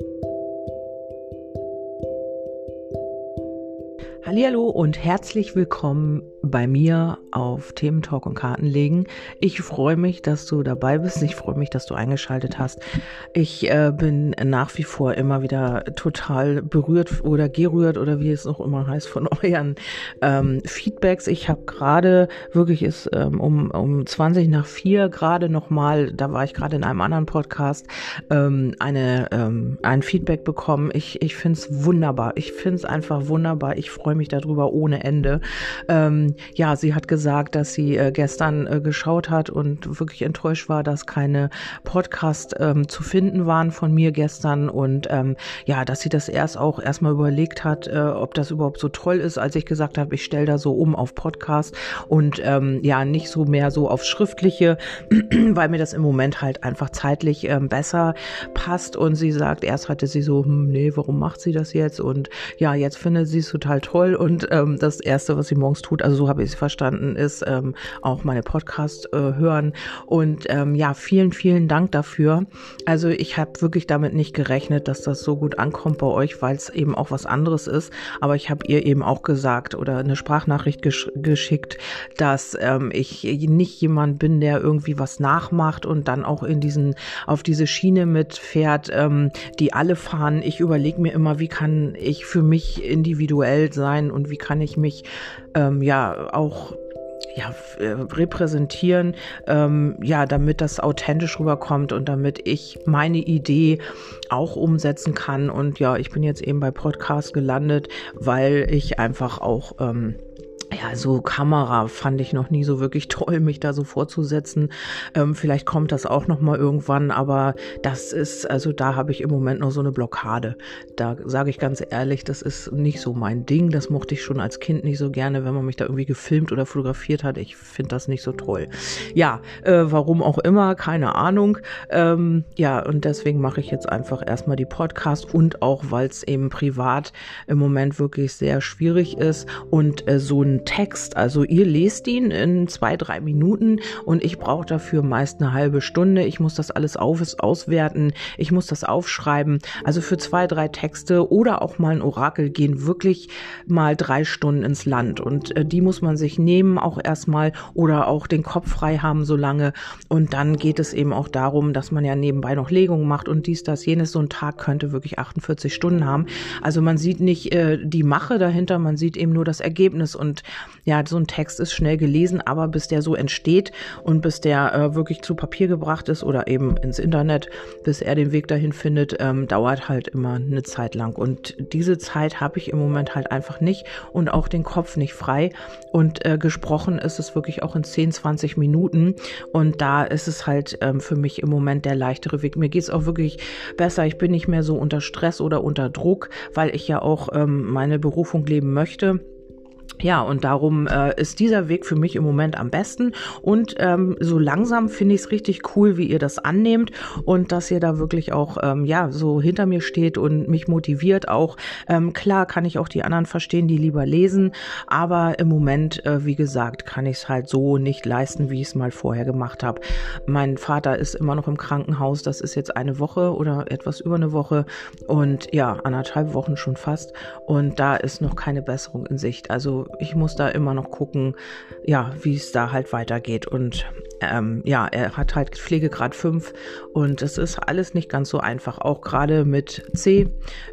Thank you. Hallo und herzlich willkommen bei mir auf Themen Talk und Kartenlegen. Ich freue mich, dass du dabei bist. Ich freue mich, dass du eingeschaltet hast. Ich äh, bin nach wie vor immer wieder total berührt oder gerührt oder wie es noch immer heißt von euren ähm, Feedbacks. Ich habe gerade wirklich ist ähm, um, um 20 nach 4 gerade nochmal, da war ich gerade in einem anderen Podcast, ähm, eine, ähm, ein Feedback bekommen. Ich, ich finde es wunderbar. Ich finde es einfach wunderbar. Ich freue mich darüber ohne Ende. Ähm, ja, sie hat gesagt, dass sie äh, gestern äh, geschaut hat und wirklich enttäuscht war, dass keine Podcasts ähm, zu finden waren von mir gestern und ähm, ja, dass sie das erst auch erstmal überlegt hat, äh, ob das überhaupt so toll ist, als ich gesagt habe, ich stelle da so um auf Podcast und ähm, ja, nicht so mehr so auf schriftliche, weil mir das im Moment halt einfach zeitlich ähm, besser passt. Und sie sagt, erst hatte sie so, hm, nee, warum macht sie das jetzt? Und ja, jetzt findet sie es total toll und ähm, das erste, was sie morgens tut, also so habe ich es verstanden, ist ähm, auch meine Podcast äh, hören. Und ähm, ja, vielen, vielen Dank dafür. Also ich habe wirklich damit nicht gerechnet, dass das so gut ankommt bei euch, weil es eben auch was anderes ist. Aber ich habe ihr eben auch gesagt oder eine Sprachnachricht gesch geschickt, dass ähm, ich nicht jemand bin, der irgendwie was nachmacht und dann auch in diesen auf diese Schiene mitfährt, ähm, die alle fahren. Ich überlege mir immer, wie kann ich für mich individuell sein und wie kann ich mich ähm, ja auch ja, äh, repräsentieren, ähm, ja, damit das authentisch rüberkommt und damit ich meine Idee auch umsetzen kann. Und ja, ich bin jetzt eben bei Podcast gelandet, weil ich einfach auch ähm, ja, so Kamera fand ich noch nie so wirklich toll, mich da so vorzusetzen. Ähm, vielleicht kommt das auch noch mal irgendwann, aber das ist, also da habe ich im Moment noch so eine Blockade. Da sage ich ganz ehrlich, das ist nicht so mein Ding. Das mochte ich schon als Kind nicht so gerne, wenn man mich da irgendwie gefilmt oder fotografiert hat. Ich finde das nicht so toll. Ja, äh, warum auch immer, keine Ahnung. Ähm, ja, und deswegen mache ich jetzt einfach erstmal die Podcast und auch, weil es eben privat im Moment wirklich sehr schwierig ist und äh, so ein Text. Also ihr lest ihn in zwei, drei Minuten und ich brauche dafür meist eine halbe Stunde. Ich muss das alles auf, auswerten, ich muss das aufschreiben. Also für zwei, drei Texte oder auch mal ein Orakel gehen wirklich mal drei Stunden ins Land. Und äh, die muss man sich nehmen, auch erstmal oder auch den Kopf frei haben so lange. Und dann geht es eben auch darum, dass man ja nebenbei noch Legungen macht und dies, das, jenes. So ein Tag könnte wirklich 48 Stunden haben. Also man sieht nicht äh, die Mache dahinter, man sieht eben nur das Ergebnis. Und ja, so ein Text ist schnell gelesen, aber bis der so entsteht und bis der äh, wirklich zu Papier gebracht ist oder eben ins Internet, bis er den Weg dahin findet, ähm, dauert halt immer eine Zeit lang. Und diese Zeit habe ich im Moment halt einfach nicht und auch den Kopf nicht frei. Und äh, gesprochen ist es wirklich auch in 10, 20 Minuten. Und da ist es halt ähm, für mich im Moment der leichtere Weg. Mir geht es auch wirklich besser. Ich bin nicht mehr so unter Stress oder unter Druck, weil ich ja auch ähm, meine Berufung leben möchte. Ja, und darum äh, ist dieser Weg für mich im Moment am besten. Und ähm, so langsam finde ich es richtig cool, wie ihr das annehmt und dass ihr da wirklich auch ähm, ja so hinter mir steht und mich motiviert. Auch ähm, klar kann ich auch die anderen verstehen, die lieber lesen, aber im Moment, äh, wie gesagt, kann ich es halt so nicht leisten, wie ich es mal vorher gemacht habe. Mein Vater ist immer noch im Krankenhaus. Das ist jetzt eine Woche oder etwas über eine Woche und ja anderthalb Wochen schon fast. Und da ist noch keine Besserung in Sicht. Also ich muss da immer noch gucken, ja, wie es da halt weitergeht. Und ähm, ja, er hat halt Pflegegrad 5 und es ist alles nicht ganz so einfach. Auch gerade mit C,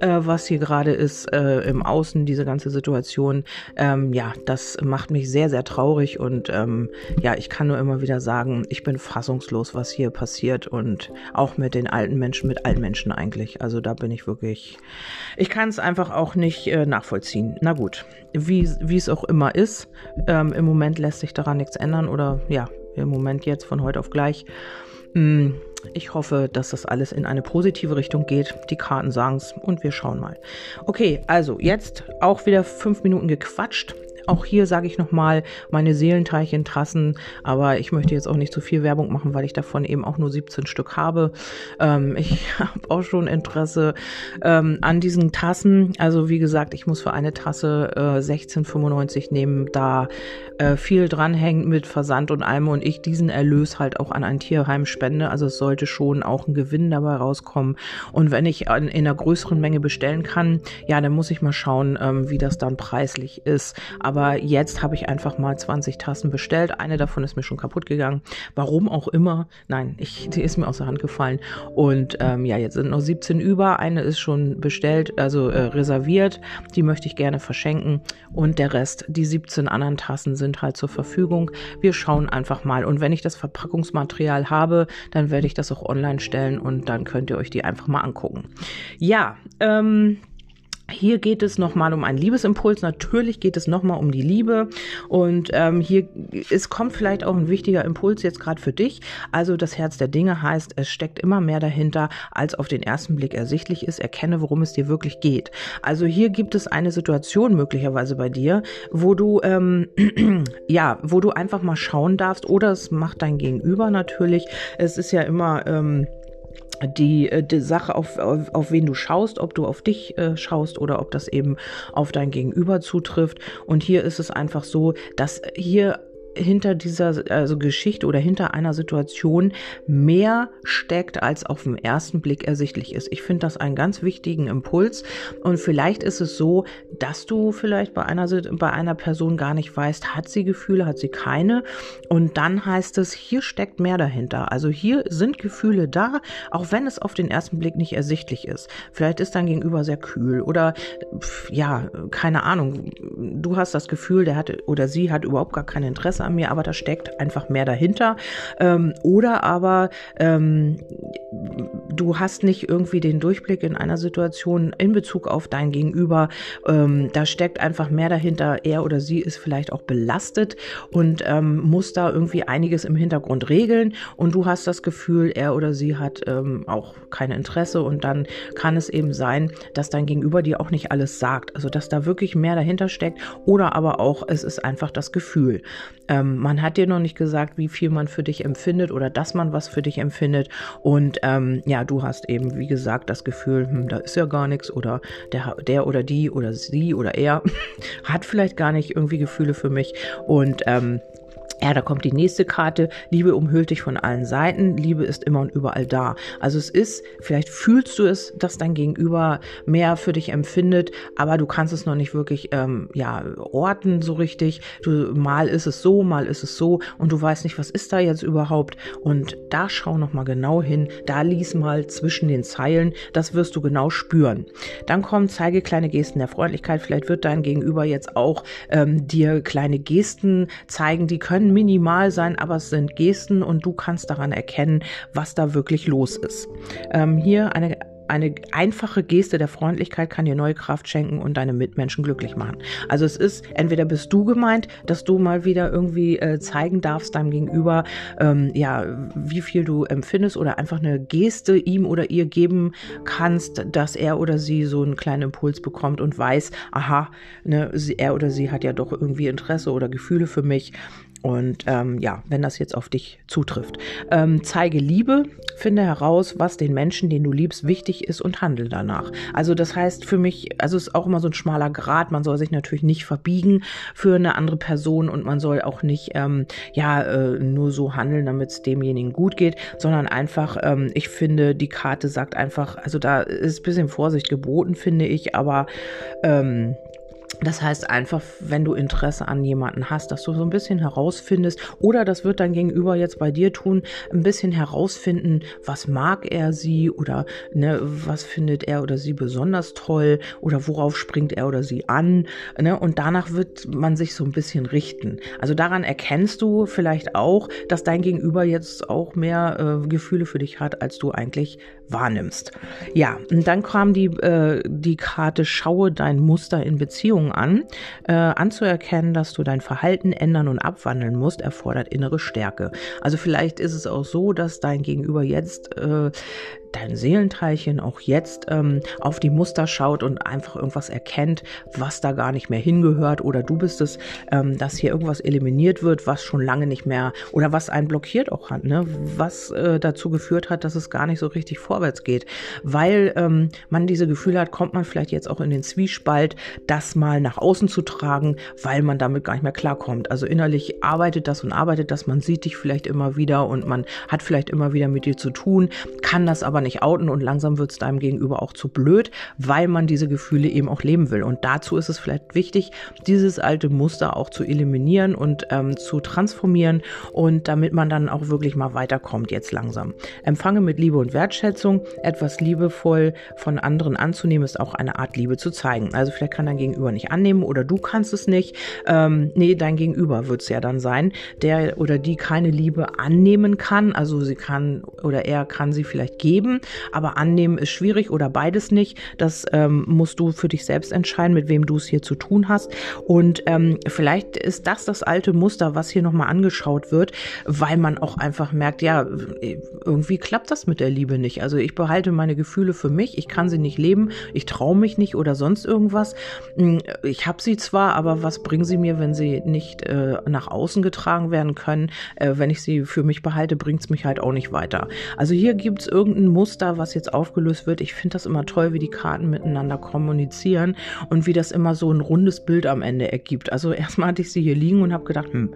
äh, was hier gerade ist äh, im Außen, diese ganze Situation. Ähm, ja, das macht mich sehr, sehr traurig und ähm, ja, ich kann nur immer wieder sagen, ich bin fassungslos, was hier passiert und auch mit den alten Menschen, mit allen Menschen eigentlich. Also da bin ich wirklich, ich kann es einfach auch nicht äh, nachvollziehen. Na gut, wie, es auch immer ist, ähm, im Moment lässt sich daran nichts ändern oder ja, im Moment jetzt von heute auf gleich. Mm, ich hoffe, dass das alles in eine positive Richtung geht. Die Karten sagen es und wir schauen mal. Okay, also jetzt auch wieder fünf Minuten gequatscht. Auch hier sage ich nochmal meine Seelenteilchen-Tassen, aber ich möchte jetzt auch nicht zu viel Werbung machen, weil ich davon eben auch nur 17 Stück habe. Ähm, ich habe auch schon Interesse ähm, an diesen Tassen. Also wie gesagt, ich muss für eine Tasse äh, 16,95 nehmen, da äh, viel dranhängt mit Versand und allem und ich diesen Erlös halt auch an ein Tierheim spende. Also es sollte schon auch ein Gewinn dabei rauskommen. Und wenn ich in, in einer größeren Menge bestellen kann, ja, dann muss ich mal schauen, ähm, wie das dann preislich ist. Aber jetzt habe ich einfach mal 20 Tassen bestellt. Eine davon ist mir schon kaputt gegangen. Warum auch immer. Nein, ich, die ist mir aus der Hand gefallen. Und ähm, ja, jetzt sind noch 17 über. Eine ist schon bestellt, also äh, reserviert. Die möchte ich gerne verschenken. Und der Rest, die 17 anderen Tassen sind halt zur Verfügung. Wir schauen einfach mal. Und wenn ich das Verpackungsmaterial habe, dann werde ich das auch online stellen und dann könnt ihr euch die einfach mal angucken. Ja, ähm, hier geht es nochmal um einen Liebesimpuls. Natürlich geht es nochmal um die Liebe. Und ähm, hier es kommt vielleicht auch ein wichtiger Impuls jetzt gerade für dich. Also das Herz der Dinge heißt, es steckt immer mehr dahinter, als auf den ersten Blick ersichtlich ist. Erkenne, worum es dir wirklich geht. Also hier gibt es eine Situation möglicherweise bei dir, wo du ähm, ja, wo du einfach mal schauen darfst. Oder es macht dein Gegenüber natürlich. Es ist ja immer ähm, die, äh, die Sache, auf, auf, auf wen du schaust, ob du auf dich äh, schaust oder ob das eben auf dein Gegenüber zutrifft. Und hier ist es einfach so, dass hier hinter dieser also Geschichte oder hinter einer Situation mehr steckt, als auf den ersten Blick ersichtlich ist. Ich finde das einen ganz wichtigen Impuls. Und vielleicht ist es so, dass du vielleicht bei einer, bei einer Person gar nicht weißt, hat sie Gefühle, hat sie keine. Und dann heißt es, hier steckt mehr dahinter. Also hier sind Gefühle da, auch wenn es auf den ersten Blick nicht ersichtlich ist. Vielleicht ist dein Gegenüber sehr kühl oder ja, keine Ahnung. Du hast das Gefühl, der hat oder sie hat überhaupt gar kein Interesse an mir, aber da steckt einfach mehr dahinter. Ähm, oder aber ähm, du hast nicht irgendwie den Durchblick in einer Situation in Bezug auf dein Gegenüber. Ähm, da steckt einfach mehr dahinter. Er oder sie ist vielleicht auch belastet und ähm, muss da irgendwie einiges im Hintergrund regeln. Und du hast das Gefühl, er oder sie hat ähm, auch kein Interesse. Und dann kann es eben sein, dass dein Gegenüber dir auch nicht alles sagt. Also dass da wirklich mehr dahinter steckt. Oder aber auch, es ist einfach das Gefühl. Ähm, man hat dir noch nicht gesagt, wie viel man für dich empfindet oder dass man was für dich empfindet. Und ähm, du hast eben, wie gesagt, das Gefühl, hm, da ist ja gar nichts oder der, der oder die oder sie oder er hat vielleicht gar nicht irgendwie Gefühle für mich. Und ähm, ja, da kommt die nächste Karte. Liebe umhüllt dich von allen Seiten. Liebe ist immer und überall da. Also es ist, vielleicht fühlst du es, dass dein Gegenüber mehr für dich empfindet, aber du kannst es noch nicht wirklich, ähm, ja, orten so richtig. Du, mal ist es so, mal ist es so und du weißt nicht, was ist da jetzt überhaupt. Und da schau noch mal genau hin. Da lies mal zwischen den Zeilen. Das wirst du genau spüren. Dann kommen, zeige kleine Gesten der Freundlichkeit. Vielleicht wird dein Gegenüber jetzt auch ähm, dir kleine Gesten zeigen, die können minimal sein, aber es sind Gesten und du kannst daran erkennen, was da wirklich los ist. Ähm, hier eine eine einfache Geste der Freundlichkeit kann dir neue Kraft schenken und deine Mitmenschen glücklich machen. Also es ist, entweder bist du gemeint, dass du mal wieder irgendwie äh, zeigen darfst deinem Gegenüber, ähm, ja, wie viel du empfindest oder einfach eine Geste ihm oder ihr geben kannst, dass er oder sie so einen kleinen Impuls bekommt und weiß, aha, ne, er oder sie hat ja doch irgendwie Interesse oder Gefühle für mich und ähm, ja, wenn das jetzt auf dich zutrifft. Ähm, zeige Liebe, finde heraus, was den Menschen, den du liebst, wichtig ist und handle danach. Also das heißt für mich, also es ist auch immer so ein schmaler Grad. Man soll sich natürlich nicht verbiegen für eine andere Person und man soll auch nicht ähm, ja äh, nur so handeln, damit es demjenigen gut geht, sondern einfach, ähm, ich finde, die Karte sagt einfach, also da ist bisschen Vorsicht geboten, finde ich, aber ähm, das heißt einfach, wenn du Interesse an jemanden hast, dass du so ein bisschen herausfindest oder das wird dein Gegenüber jetzt bei dir tun, ein bisschen herausfinden, was mag er sie oder ne, was findet er oder sie besonders toll oder worauf springt er oder sie an. Ne, und danach wird man sich so ein bisschen richten. Also daran erkennst du vielleicht auch, dass dein Gegenüber jetzt auch mehr äh, Gefühle für dich hat, als du eigentlich wahrnimmst. Ja, und dann kam die, äh, die Karte Schaue dein Muster in Beziehungen an. Äh, anzuerkennen, dass du dein Verhalten ändern und abwandeln musst, erfordert innere Stärke. Also vielleicht ist es auch so, dass dein Gegenüber jetzt äh, dein Seelenteilchen auch jetzt ähm, auf die Muster schaut und einfach irgendwas erkennt, was da gar nicht mehr hingehört oder du bist es, ähm, dass hier irgendwas eliminiert wird, was schon lange nicht mehr oder was einen blockiert auch hat, ne? was äh, dazu geführt hat, dass es gar nicht so richtig vorwärts geht, weil ähm, man diese Gefühle hat, kommt man vielleicht jetzt auch in den Zwiespalt, das mal nach außen zu tragen, weil man damit gar nicht mehr klarkommt. Also innerlich arbeitet das und arbeitet das, man sieht dich vielleicht immer wieder und man hat vielleicht immer wieder mit dir zu tun, kann das aber nicht outen und langsam wird es deinem Gegenüber auch zu blöd, weil man diese Gefühle eben auch leben will. Und dazu ist es vielleicht wichtig, dieses alte Muster auch zu eliminieren und ähm, zu transformieren und damit man dann auch wirklich mal weiterkommt jetzt langsam. Empfange mit Liebe und Wertschätzung, etwas liebevoll von anderen anzunehmen, ist auch eine Art Liebe zu zeigen. Also vielleicht kann dein Gegenüber nicht annehmen oder du kannst es nicht. Ähm, nee, dein Gegenüber wird es ja dann sein, der oder die keine Liebe annehmen kann. Also sie kann oder er kann sie vielleicht geben, aber annehmen ist schwierig oder beides nicht. Das ähm, musst du für dich selbst entscheiden, mit wem du es hier zu tun hast. Und ähm, vielleicht ist das das alte Muster, was hier nochmal angeschaut wird, weil man auch einfach merkt, ja, irgendwie klappt das mit der Liebe nicht. Also ich behalte meine Gefühle für mich, ich kann sie nicht leben, ich traue mich nicht oder sonst irgendwas. Hm, ich habe sie zwar, aber was bringen sie mir, wenn sie nicht äh, nach außen getragen werden können? Äh, wenn ich sie für mich behalte, bringt es mich halt auch nicht weiter. Also hier gibt es irgendein Muster, was jetzt aufgelöst wird. Ich finde das immer toll, wie die Karten miteinander kommunizieren und wie das immer so ein rundes Bild am Ende ergibt. Also erstmal hatte ich sie hier liegen und habe gedacht, hm,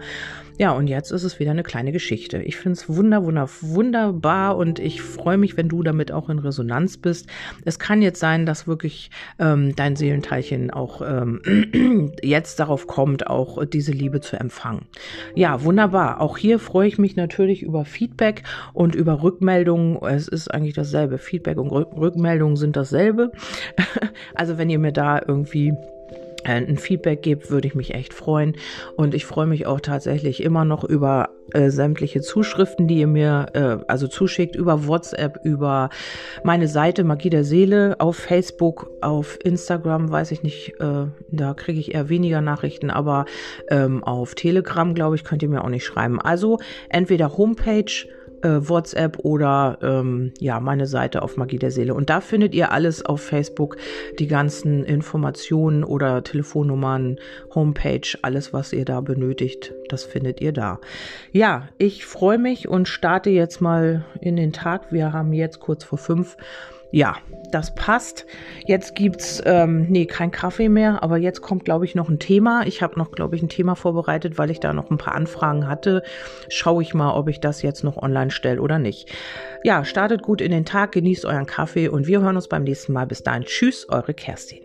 ja, und jetzt ist es wieder eine kleine Geschichte. Ich finde es wunder, wunder, wunderbar und ich freue mich, wenn du damit auch in Resonanz bist. Es kann jetzt sein, dass wirklich ähm, dein Seelenteilchen auch ähm, jetzt darauf kommt, auch diese Liebe zu empfangen. Ja, wunderbar. Auch hier freue ich mich natürlich über Feedback und über Rückmeldungen. Es ist eigentlich dasselbe. Feedback und Rückmeldungen sind dasselbe. also wenn ihr mir da irgendwie ein Feedback gebt, würde ich mich echt freuen. Und ich freue mich auch tatsächlich immer noch über äh, sämtliche Zuschriften, die ihr mir äh, also zuschickt, über WhatsApp, über meine Seite Magie der Seele, auf Facebook, auf Instagram, weiß ich nicht, äh, da kriege ich eher weniger Nachrichten, aber ähm, auf Telegram, glaube ich, könnt ihr mir auch nicht schreiben. Also entweder Homepage, äh, WhatsApp oder ähm, ja, meine Seite auf Magie der Seele. Und da findet ihr alles auf Facebook, die ganzen Informationen oder Telefonnummern, Homepage, alles, was ihr da benötigt, das findet ihr da. Ja, ich freue mich und starte jetzt mal in den Tag. Wir haben jetzt kurz vor fünf ja, das passt. Jetzt gibt's ähm, nee kein Kaffee mehr, aber jetzt kommt glaube ich noch ein Thema. Ich habe noch glaube ich ein Thema vorbereitet, weil ich da noch ein paar Anfragen hatte. Schaue ich mal, ob ich das jetzt noch online stelle oder nicht. Ja, startet gut in den Tag, genießt euren Kaffee und wir hören uns beim nächsten Mal. Bis dahin, tschüss, eure Kerstin.